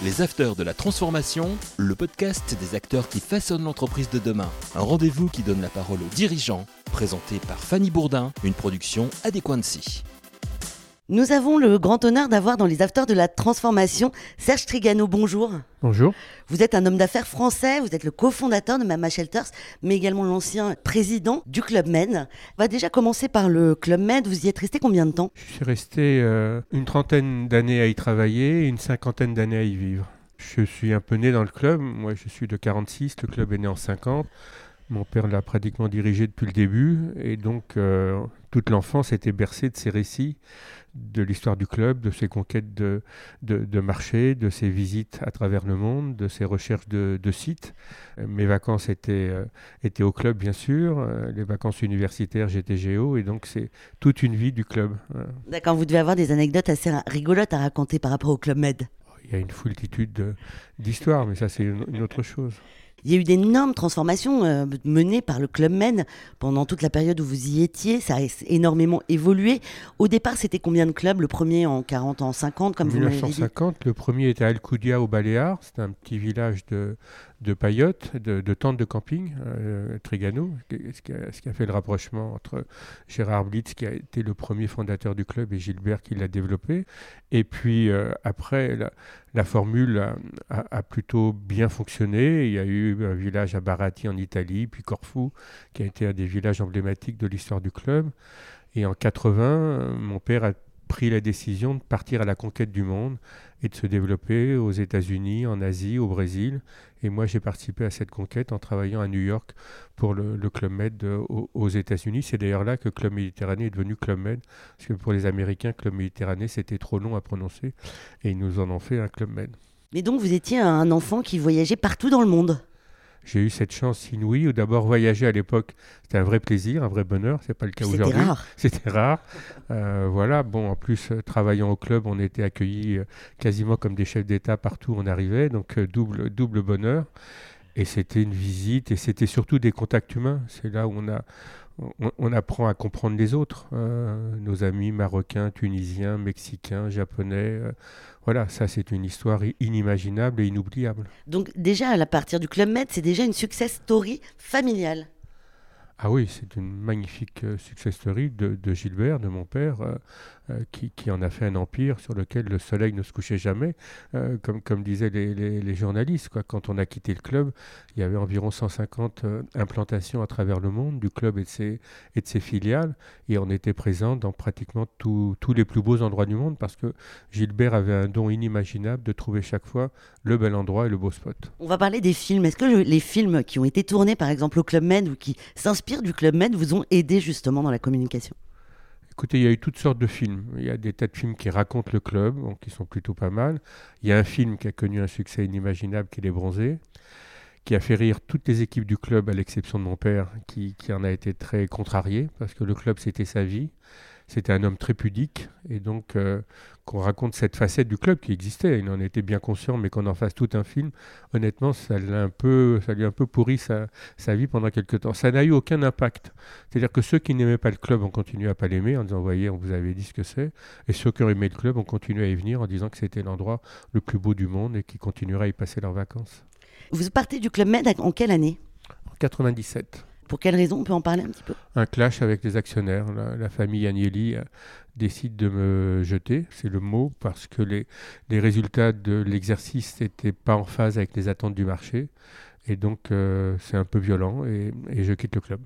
Les Afters de la Transformation, le podcast des acteurs qui façonnent l'entreprise de demain. Un rendez-vous qui donne la parole aux dirigeants, présenté par Fanny Bourdin, une production Adéquancy. Nous avons le grand honneur d'avoir dans les afters de la transformation Serge Trigano. Bonjour. Bonjour. Vous êtes un homme d'affaires français, vous êtes le cofondateur de Mama Shelters, mais également l'ancien président du Club Med. On va déjà commencer par le Club Med. Vous y êtes resté combien de temps? Je suis resté euh, une trentaine d'années à y travailler et une cinquantaine d'années à y vivre. Je suis un peu né dans le club. Moi, je suis de 46, le club est né en 50. Mon père l'a pratiquement dirigé depuis le début et donc euh, toute l'enfance était bercée de ses récits de l'histoire du club, de ses conquêtes de, de, marché, de ses visites à travers le monde, de ses recherches de, sites. Mes vacances étaient, euh, étaient au club, bien sûr. Euh, les vacances universitaires, j'étais géo. Et donc, c'est toute une vie du club. D'accord, vous devez avoir des anecdotes assez rigolotes à raconter par rapport au Club Med. Il y a une foultitude d'histoires, mais ça, c'est une autre chose. Il y a eu d'énormes transformations euh, menées par le Club Men pendant toute la période où vous y étiez. Ça a énormément évolué. Au départ, c'était combien de clubs Le premier en 40, en 50, comme vous l'avez dit? 1950, le premier était à Alcudia, au Baléares. C'était un petit village de, de paillotes, de, de tentes de camping, euh, Trigano, ce qui, a, fait le rapprochement entre Gérard Blitz, qui a été le premier fondateur du club, et Gilbert qui l'a développé. Et puis euh, après, la, formule a, a, plutôt bien fonctionné. Il y a eu un village à Barati en Italie, puis Corfou, qui a été un des villages emblématiques de l'histoire du club. Et en 80, mon père a pris la décision de partir à la conquête du monde et de se développer aux États-Unis, en Asie, au Brésil. Et moi, j'ai participé à cette conquête en travaillant à New York pour le, Club Med aux, États-Unis. C'est d'ailleurs là que Club Méditerranée est devenu Club Med, parce que pour les Américains, Club Méditerranée, c'était trop long à prononcer, et ils nous en ont fait un Club Med. Mais donc, vous étiez un enfant qui voyageait partout dans le monde j'ai eu cette chance inouïe. D'abord, voyager à l'époque, c'était un vrai plaisir, un vrai bonheur. C'est pas le cas aujourd'hui. C'était rare. C'était rare. Euh, voilà. Bon, en plus, euh, travaillant au club, on était accueillis euh, quasiment comme des chefs d'État partout où on arrivait. Donc, double, double bonheur. Et c'était une visite et c'était surtout des contacts humains. C'est là où on a, on, apprend à comprendre les autres, euh, nos amis marocains, tunisiens, mexicains, japonais. Euh, voilà, ça c'est une histoire inimaginable et inoubliable. Donc déjà à partir du Club Med, c'est déjà une success story familiale. Ah oui, c'est une magnifique euh, success story de, Gilbert, de mon père, euh, euh, qui, en a fait un empire sur lequel le soleil ne se couchait jamais, comme, comme disaient les, journalistes. Quoi. Quand on a quitté le club, il y avait environ 150 implantations à travers le monde du club et de ses, et de ses filiales, et on était présent dans pratiquement tous les plus beaux endroits du monde, parce que Gilbert avait un don inimaginable de trouver chaque fois le bel endroit et le beau spot. On va parler des films. Est-ce que les films qui ont été tournés, par exemple, au Club Med, ou qui s'inspirent du Club Med vous ont aidé justement dans la communication? Écoutez, il y a eu toutes sortes de films. Il y a des tas de films qui racontent le club, qui sont plutôt pas mal. Il y a un film qui a connu un succès inimaginable, qui est Les Bronzés, qui a fait rire toutes les équipes du club, à l'exception de mon père, qui, qui en a été très contrarié, parce que le club, c'était sa vie. C'était un homme très pudique, et donc euh, qu'on raconte cette facette du club qui existait, il en était bien conscient, mais qu'on en fasse tout un film, honnêtement, ça, un peu, ça lui a un peu pourri sa, sa vie pendant quelques temps. Ça n'a eu aucun impact. C'est-à-dire que ceux qui n'aimaient pas le club ont continué à pas l'aimer en disant, voyez, on vous avait dit ce que c'est, et ceux qui ont aimé le club ont continué à y venir en disant que c'était l'endroit le plus beau du monde et qui continueraient à y passer leurs vacances. Vous partez du Club Med en quelle année En 97. Pour quelle raison On peut en parler un petit peu? Un clash avec les actionnaires. La, famille Agnelli euh, décide de me jeter, c'est le mot, parce que les, les résultats de l'exercice n'étaient pas en phase avec les attentes du marché. Et donc, euh, c'est un peu violent et je quitte le club.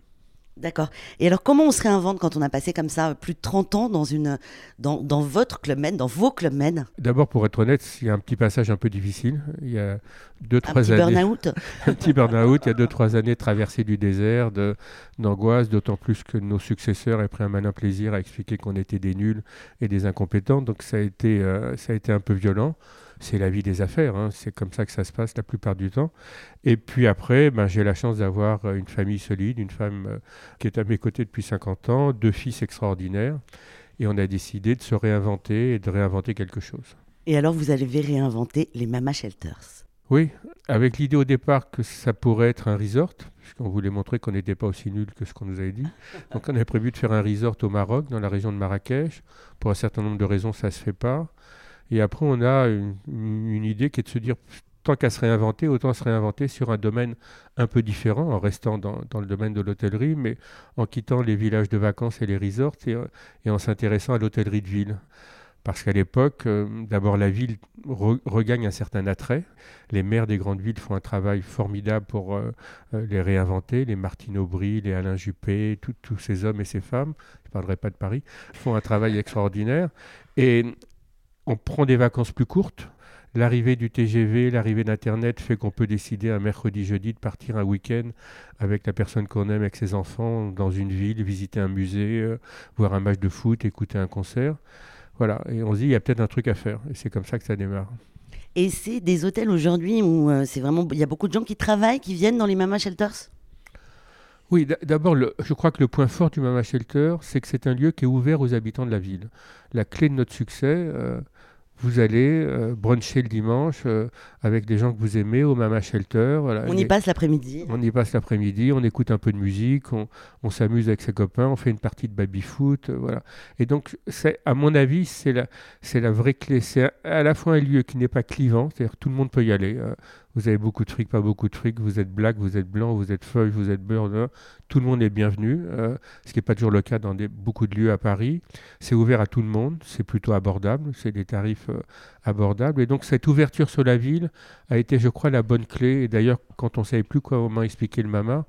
D'accord. Et alors, comment on se réinvente quand on a passé comme ça plus de 30 ans dans, une, dans, dans votre Club Med, dans vos Club Med D'abord, pour être honnête, il y a un petit passage un peu difficile. Il y a deux, trois années. Burn-out un petit burn-out. Il y a deux, trois années de traversée du désert, d'angoisse, d'autant plus que nos successeurs aient pris un malin plaisir à expliquer qu'on était des nuls et des incompétents. Donc, ça a été, euh, ça a été un peu violent c'est la vie des affaires, hein. c'est comme ça que ça se passe la plupart du temps. Et puis après, ben, j'ai la chance d'avoir euh, une famille solide, une femme euh, qui est à mes côtés depuis 50 ans, deux fils extraordinaires, et on a décidé de se réinventer et de réinventer quelque chose. Et alors vous allez réinventer les Mama Shelters Oui, avec l'idée au départ que ça pourrait être un resort, puisqu'on voulait montrer qu'on n'était pas aussi nul que ce qu'on nous avait dit. Donc on avait prévu de faire un resort au Maroc, dans la région de Marrakech. Pour un certain nombre de raisons, ça ne se fait pas. Et après, on a une, idée qui est de se dire tant qu'à se réinventer, autant se réinventer sur un domaine un peu différent, en restant dans, le domaine de l'hôtellerie, mais en quittant les villages de vacances et les resorts et, en s'intéressant à l'hôtellerie de ville. Parce qu'à l'époque, euh, d'abord, la ville regagne un certain attrait. Les maires des grandes villes font un travail formidable pour euh, euh, les réinventer. Les Martine Aubry, les Alain Juppé, tous ces hommes et ces femmes, je ne parlerai pas de Paris, font un travail extraordinaire. Et on prend des vacances plus courtes L'arrivée du TGV, l'arrivée d'Internet fait qu'on peut décider un mercredi, jeudi de partir un week-end avec la personne qu'on aime, avec ses enfants, dans une ville, visiter un musée, euh, voir un match de foot, écouter un concert. Voilà, et on se dit, il y a peut-être un truc à faire. Et c'est comme ça que ça démarre. Et c'est des hôtels aujourd'hui où euh, c'est vraiment, il y a beaucoup de gens qui travaillent, qui viennent dans les Mama Shelters? Oui, d'abord, je crois que le point fort du Mama Shelter, c'est que c'est un lieu qui est ouvert aux habitants de la ville. La clé de notre succès, euh, vous allez euh, bruncher le dimanche euh, avec des gens que vous aimez au Mama Shelter. on y passe l'après-midi. On y passe l'après-midi, on écoute un peu de musique, on, s'amuse avec ses copains, on fait une partie de baby-foot. Euh, voilà. Et donc, à mon avis, c'est la, la vraie clé. C'est à, la fois un lieu qui n'est pas clivant, c'est-à-dire tout le monde peut y aller. Vous avez beaucoup de fric, pas beaucoup de fric, vous êtes black, vous êtes blanc, vous êtes feuille, vous êtes beurre, tout le monde est bienvenu, euh, ce qui n'est pas toujours le cas dans beaucoup de lieux à Paris. C'est ouvert à tout le monde, c'est plutôt abordable, c'est des tarifs euh, abordables. Et donc cette ouverture sur la ville a été, je crois, la bonne clé. Et d'ailleurs, quand on ne savait plus comment expliquer le Mamar,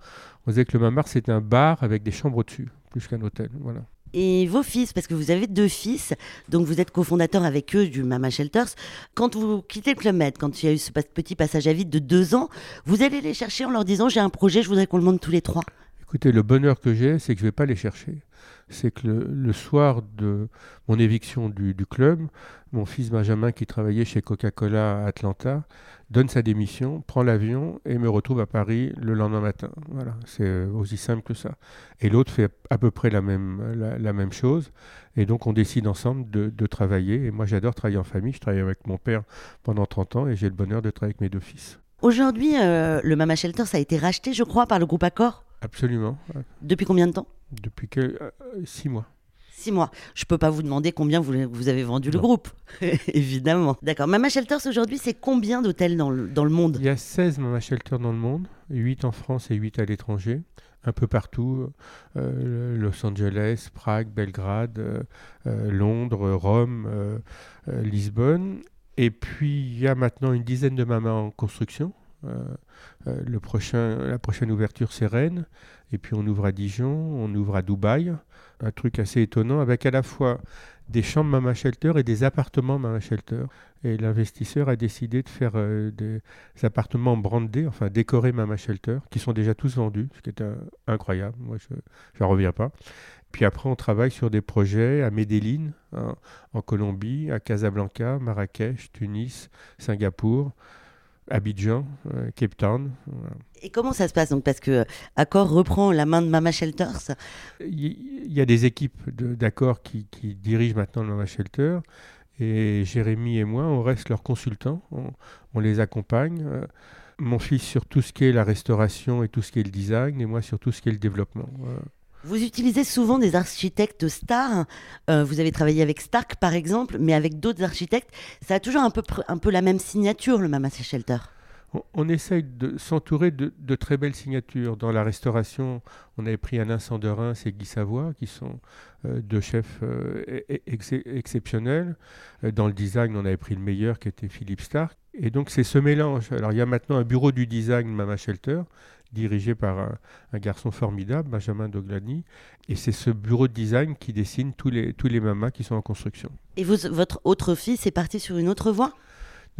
on disait que le Mamar, c'était un bar avec des chambres au-dessus, plus qu'un hôtel. Voilà et vos fils, parce que vous avez deux fils, donc vous êtes cofondateur avec eux du Mama Shelters. Quand vous quittez le Club Med, quand il y a eu ce petit passage à vide de deux ans, vous allez les chercher en leur disant j'ai un projet, je voudrais qu'on le monte tous les trois. Écoutez, le bonheur que j'ai, c'est que je ne vais pas les chercher. C'est que le, soir de mon éviction du, du club, mon fils Benjamin, qui travaillait chez Coca-Cola à Atlanta, donne sa démission, prend l'avion et me retrouve à Paris le lendemain matin. Voilà, c'est euh, aussi simple que ça. Et l'autre fait à peu près la même, la, même chose. Et donc on décide ensemble de, travailler. Et moi j'adore travailler en famille. Je travaille avec mon père pendant 30 ans et j'ai le bonheur de travailler avec mes deux fils. Aujourd'hui, euh, le Mama Shelter, ça a été racheté, je crois, par le groupe Accor? Absolument. Depuis combien de temps? Depuis que, euh, six mois six mois. Je ne peux pas vous demander combien vous, vous avez vendu le groupe, évidemment. D'accord. Mama Shelters, aujourd'hui, c'est combien d'hôtels dans le, dans le monde? Il y a 16 Mama Shelters dans le monde, 8 en France et 8 à l'étranger, un peu partout. Euh, Los Angeles, Prague, Belgrade, euh, euh, Londres, Rome, Lisbonne. Et puis, il y a maintenant une dizaine de mamas en construction. Le prochain, la prochaine ouverture, c'est Rennes. Et puis, on ouvre à Dijon, on ouvre à Dubaï un truc assez étonnant avec à la fois des chambres Mama Shelter et des appartements Mama Shelter. Et l'investisseur a décidé de faire euh, des appartements brandés, enfin décorés Mama Shelter, qui sont déjà tous vendus, ce qui est incroyable. Moi, je n'en reviens pas. Puis après, on travaille sur des projets à Medellin, hein, en Colombie, à Casablanca, Marrakech, Tunis, Singapour. Abidjan, euh, Cape Town. Et comment ça se passe donc Parce que Accor reprend la main de Mama Shelters? Il y, a des équipes d'Accor qui, dirigent maintenant le Mama Shelter. Et Jérémy et moi, on reste leurs consultants. On, les accompagne. Euh, mon fils sur tout ce qui est la restauration et tout ce qui est le design, et moi sur tout ce qui est le développement. Vous utilisez souvent des architectes stars. Euh, vous avez travaillé avec Stark, par exemple, mais avec d'autres architectes. Ça a toujours un peu, la même signature, le Mama Shelter. On, essaye de s'entourer de, très belles signatures. Dans la restauration, on avait pris Alain Sanderin et Guy Savoie, qui sont euh, deux chefs euh, exceptionnels. dans le design, on avait pris le meilleur, qui était Philippe Stark. Et donc, c'est ce mélange. Alors, il y a maintenant un bureau du design Mama Shelter, dirigé par un, garçon formidable, Benjamin Doglani. Et c'est ce bureau de design qui dessine tous les, tous les mamas qui sont en construction. Et vous, votre autre fils est parti sur une autre voie?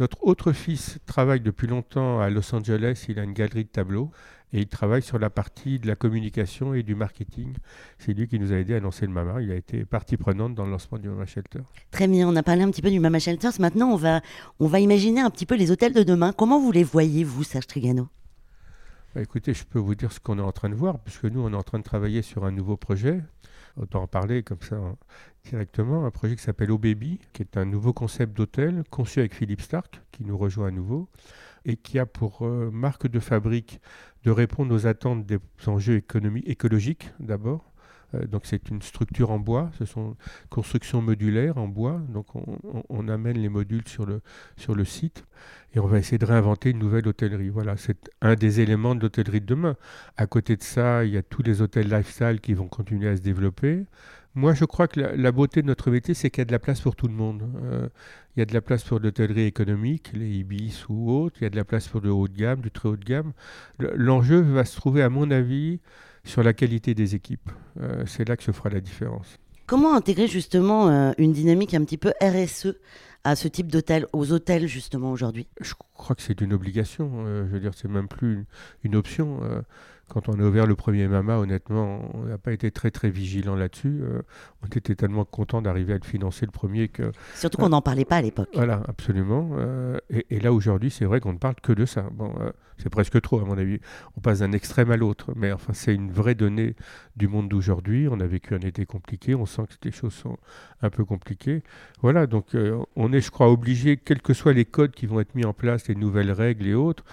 Notre autre fils travaille depuis longtemps à Los Angeles. Il a une galerie de tableaux et il travaille sur la partie de la communication et du marketing. C'est lui qui nous a aidé à lancer le Mama. Il a été partie prenante dans le lancement du Mama Shelter. Très bien, on a parlé un petit peu du Mama Shelters. Maintenant, on va, on va imaginer un petit peu les hôtels de demain. Comment vous les voyez, vous, Serge Trigano? Bah, écoutez, je peux vous dire ce qu'on est en train de voir, puisque nous, on est en train de travailler sur un nouveau projet. Autant en parler comme ça directement. Un projet qui s'appelle O-Baby, qui est un nouveau concept d'hôtel conçu avec Philippe Stark, qui nous rejoint à nouveau, et qui a pour euh, marque de fabrique de répondre aux attentes des enjeux écologiques d'abord, donc c'est une structure en bois, ce sont constructions modulaires en bois. Donc on, amène les modules sur le, sur le site et on va essayer de réinventer une nouvelle hôtellerie. Voilà, c'est un des éléments de l'hôtellerie de demain. À côté de ça, il y a tous les hôtels lifestyle qui vont continuer à se développer. Moi, je crois que la, beauté de notre métier, c'est qu'il y a de la place pour tout le monde. Euh, il y a de la place pour l'hôtellerie économique, les Ibis ou autres. Il y a de la place pour le haut de gamme, du très haut de gamme. L'enjeu va se trouver, à mon avis, sur la qualité des équipes. Euh, c'est là que se fera la différence. Comment intégrer justement euh, une dynamique un petit peu RSE à ce type d'hôtel, aux hôtels justement aujourd'hui? Je crois que c'est une obligation. je veux dire, c'est même plus une, une option quand on a ouvert le premier Mama, honnêtement, on n'a pas été très très vigilant là-dessus. Euh, on était tellement content d'arriver à le financer le premier que. Surtout qu'on n'en parlait pas à l'époque. Voilà, absolument. Euh, et, là aujourd'hui, c'est vrai qu'on ne parle que de ça. Bon, euh, c'est presque trop à mon avis. On passe d'un extrême à l'autre, mais enfin c'est une vraie donnée du monde d'aujourd'hui. On a vécu un été compliqué. On sent que les choses sont un peu compliquées. Voilà, donc on est, je crois, obligé, quels que soient les codes qui vont être mis en place, les nouvelles règles et autres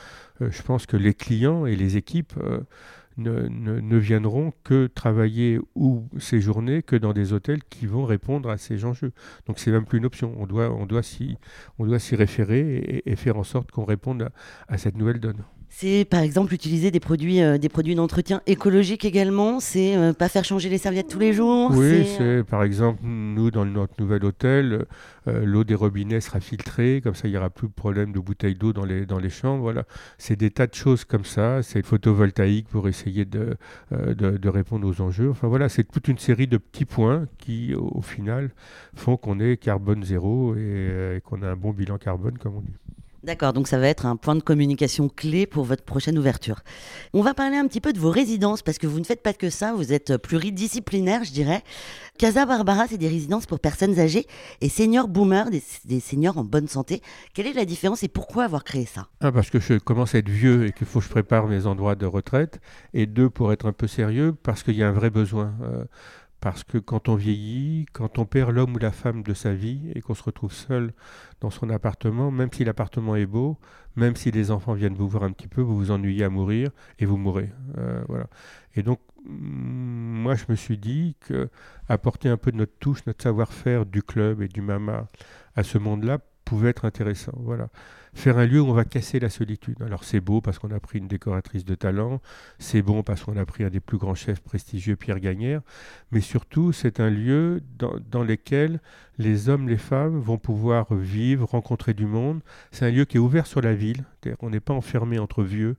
je pense que les clients et les équipes euh, ne, viendront que travailler ou séjourner que dans des hôtels qui vont répondre à ces enjeux. Donc c'est même plus une option. On doit, on doit s'y, on doit s'y référer et, faire en sorte qu'on réponde à cette nouvelle donne. C'est par exemple utiliser des produits, euh, des produits d'entretien écologique également. C'est euh, pas faire changer les serviettes tous les jours. Oui, c'est euh, par exemple nous dans notre nouvel hôtel, l'eau des robinets sera filtrée, comme ça il n'y aura plus de problème de bouteilles d'eau dans les dans les chambres. Voilà, c'est des tas de choses comme ça. C'est photovoltaïque pour essayer de, de, répondre aux enjeux. Enfin voilà, c'est toute une série de petits points qui au, final font qu'on est carbone zéro et qu'on a un bon bilan carbone comme on dit. D'accord, donc ça va être un point de communication clé pour votre prochaine ouverture. On va parler un petit peu de vos résidences, parce que vous ne faites pas que ça, vous êtes pluridisciplinaire, je dirais. Casa Barbara, c'est des résidences pour personnes âgées et seniors boomers, des, seniors en bonne santé. Quelle est la différence et pourquoi avoir créé ça? Ah, Parce que je commence à être vieux et qu'il faut que je prépare mes endroits de retraite. Et deux, pour être un peu sérieux, parce qu'il y a un vrai besoin. Euh, parce que quand on vieillit, quand on perd l'homme ou la femme de sa vie et qu'on se retrouve seul dans son appartement, même si l'appartement est beau, même si les enfants viennent vous voir un petit peu, vous vous ennuyez à mourir et vous mourrez. Euh, voilà. Et donc, mm, moi, je me suis dit que apporter un peu de notre touche, notre savoir-faire du club et du mama à ce monde-là pouvait être intéressant. Voilà faire un lieu où on va casser la solitude. Alors c'est beau parce qu'on a pris une décoratrice de talent, c'est bon parce qu'on a pris un des plus grands chefs prestigieux, Pierre Gagnère, mais surtout c'est un lieu dans, dans lequel les hommes, les femmes vont pouvoir vivre, rencontrer du monde. C'est un lieu qui est ouvert sur la ville, on n'est pas enfermé entre vieux.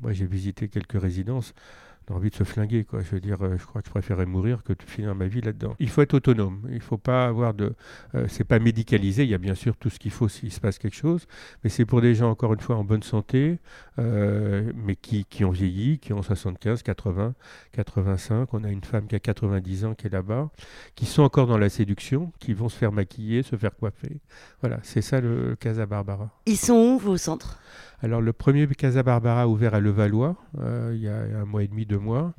Moi j'ai visité quelques résidences envie de se flinguer. Quoi. Je veux dire, euh, je crois que je préférerais mourir que de finir ma vie là-dedans. Il faut être autonome. Il faut pas avoir de. Euh, pas médicalisé. Il y a bien sûr tout ce qu'il faut s'il se passe quelque chose, mais c'est pour des gens encore une fois en bonne santé, euh, mais qui, qui ont vieilli, qui ont 75, 80, 85. On a une femme qui a 90 ans qui est là-bas, qui sont encore dans la séduction, qui vont se faire maquiller, se faire coiffer. Voilà, c'est ça le Casa Barbara. Ils sont où vos centres? Alors le premier Casa Barbara ouvert à Levallois euh, il y a un mois et demi, deux mois,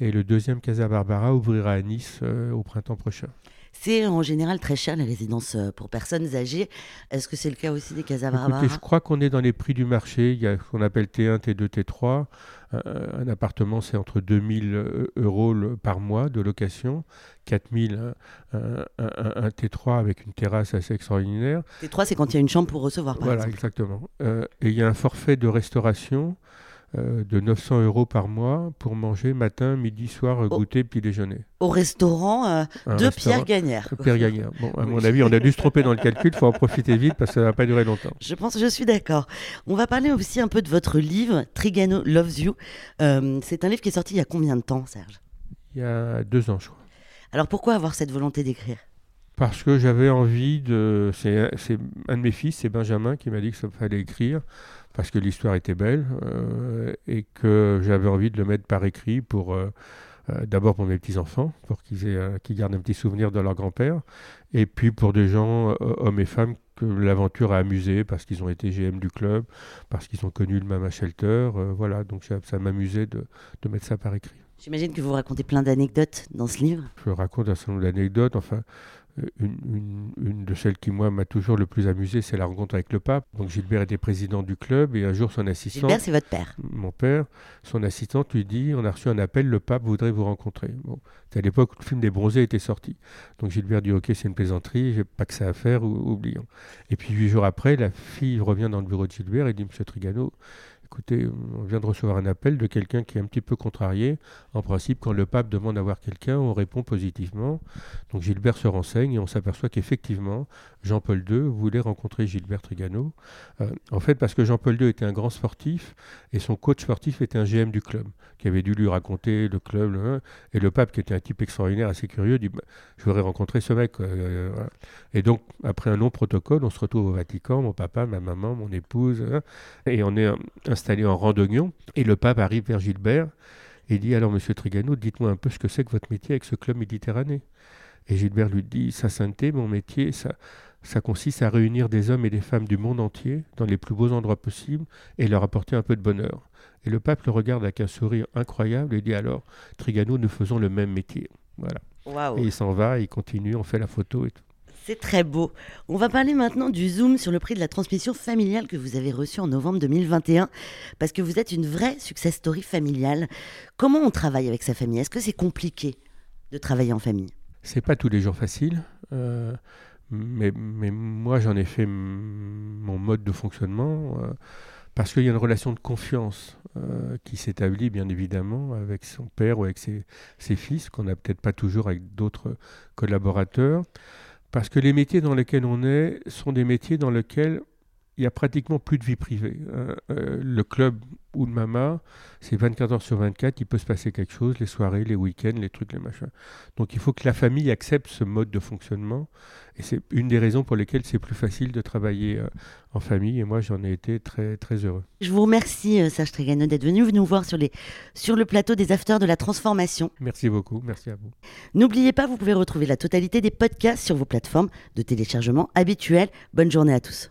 et le deuxième Casa Barbara ouvrira à Nice euh, au printemps prochain. C'est en général très cher les résidences euh, pour personnes âgées. Est-ce que c'est le cas aussi des Casa Barbara Écoutez, Je crois qu'on est dans les prix du marché. Il y a ce qu'on appelle T1, T2, T3. un appartement, c'est entre 2000 euros par mois de location 4000, un, un, T3 avec une terrasse assez extraordinaire. T3, c'est quand il y a une chambre pour recevoir, par voilà, exactement. Euh, et il y a un forfait de restauration euh, de 900 euros par mois pour manger matin, midi, soir, goûter, puis déjeuner. Au restaurant euh, de Pierre Gagnère. Pierre Gagnère. Bon, à mon avis, on a dû se tromper dans le calcul, il faut en profiter vite parce que ça ne va pas durer longtemps. Je pense, je suis d'accord. On va parler aussi un peu de votre livre, Trigano Loves You. c'est un livre qui est sorti il y a combien de temps, Serge? Il y a deux ans, je crois. Alors pourquoi avoir cette volonté d'écrire? Parce que j'avais envie de. C'est un de mes fils, c'est Benjamin, qui m'a dit que ça fallait écrire parce que l'histoire était belle euh, et que j'avais envie de le mettre par écrit pour. Euh, euh, d'abord pour mes petits-enfants, pour qu'ils qu'ils gardent un petit souvenir de leur grand-père, et puis pour des gens, hommes et femmes, que l'aventure a amusé parce qu'ils ont été GM du club, parce qu'ils ont connu le Mama Shelter. voilà, donc ça, ça m'amusait de, de mettre ça par écrit. J'imagine que vous racontez plein d'anecdotes dans ce livre. Je raconte un certain nombre d'anecdotes. Enfin, une, une, de celles qui, moi, m'a toujours le plus amusé, c'est la rencontre avec le pape. Donc Gilbert était président du club et un jour, son assistant. Gilbert, c'est votre père. Mon père, son assistante lui dit On a reçu un appel, le pape voudrait vous rencontrer. Bon, c'est à l'époque où le film des bronzés était sorti. Donc Gilbert dit Ok, c'est une plaisanterie, j'ai pas que ça à faire, ou, oublions. Et puis huit jours après, la fille revient dans le bureau de Gilbert et dit Monsieur Trigano, écoutez, on vient de recevoir un appel de quelqu'un qui est un petit peu contrarié. En principe, quand le pape demande à voir quelqu'un, on répond positivement. Donc Gilbert se renseigne et on s'aperçoit qu'effectivement, Jean-Paul II voulait rencontrer Gilbert Trigano. Euh, en fait, parce que Jean-Paul II était un grand sportif et son coach sportif était un GM du club, qui avait dû lui raconter le club. et le pape, qui était un type extraordinaire, assez curieux, dit bah, Je voudrais rencontrer ce mec. Euh, et donc, après un long protocole, on se retrouve au Vatican, mon papa, ma maman, mon épouse, hein, et on est installé en rang d'oignon. Et le pape arrive vers Gilbert et dit Alors, monsieur Trigano, dites-moi un peu ce que c'est que votre métier avec ce club méditerranéen. Et Gilbert lui dit Sa sainteté, mon métier, ça ça consiste à réunir des hommes et des femmes du monde entier dans les plus beaux endroits possibles et leur apporter un peu de bonheur. Et le pape le regarde avec un sourire incroyable et dit alors, Trigano, nous faisons le même métier. Voilà. Et il s'en va, il continue, on fait la photo et tout. C'est très beau. On va parler maintenant du Zoom sur le prix de la transmission familiale que vous avez reçu en novembre 2021, parce que vous êtes une vraie success story familiale. Comment on travaille avec sa famille? Est-ce que c'est compliqué de travailler en famille? C'est pas tous les jours facile. Euh, mais, moi, j'en ai fait mon mode de fonctionnement euh, parce qu'il y a une relation de confiance euh, qui s'établit, bien évidemment, avec son père ou avec ses fils, qu'on n'a peut-être pas toujours avec d'autres collaborateurs. Parce que les métiers dans lesquels on est sont des métiers dans lesquels il y a pratiquement plus de vie privée. Hein. le club ou le mama, c'est 24 heures sur 24, il peut se passer quelque chose, les soirées, les week-ends, les trucs, les machins. Donc il faut que la famille accepte ce mode de fonctionnement. Et c'est une des raisons pour lesquelles c'est plus facile de travailler euh, en famille. Et moi, j'en ai été très, très heureux. Je vous remercie, euh, Serge Trégano, d'être venu nous voir sur, les, sur le plateau des Afters de la Transformation. Merci beaucoup, merci à vous. N'oubliez pas, vous pouvez retrouver la totalité des podcasts sur vos plateformes de téléchargement habituelles. Bonne journée à tous.